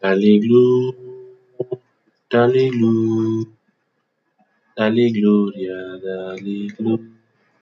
Dale gloria, dale gloria, dale gloria, dale gloria.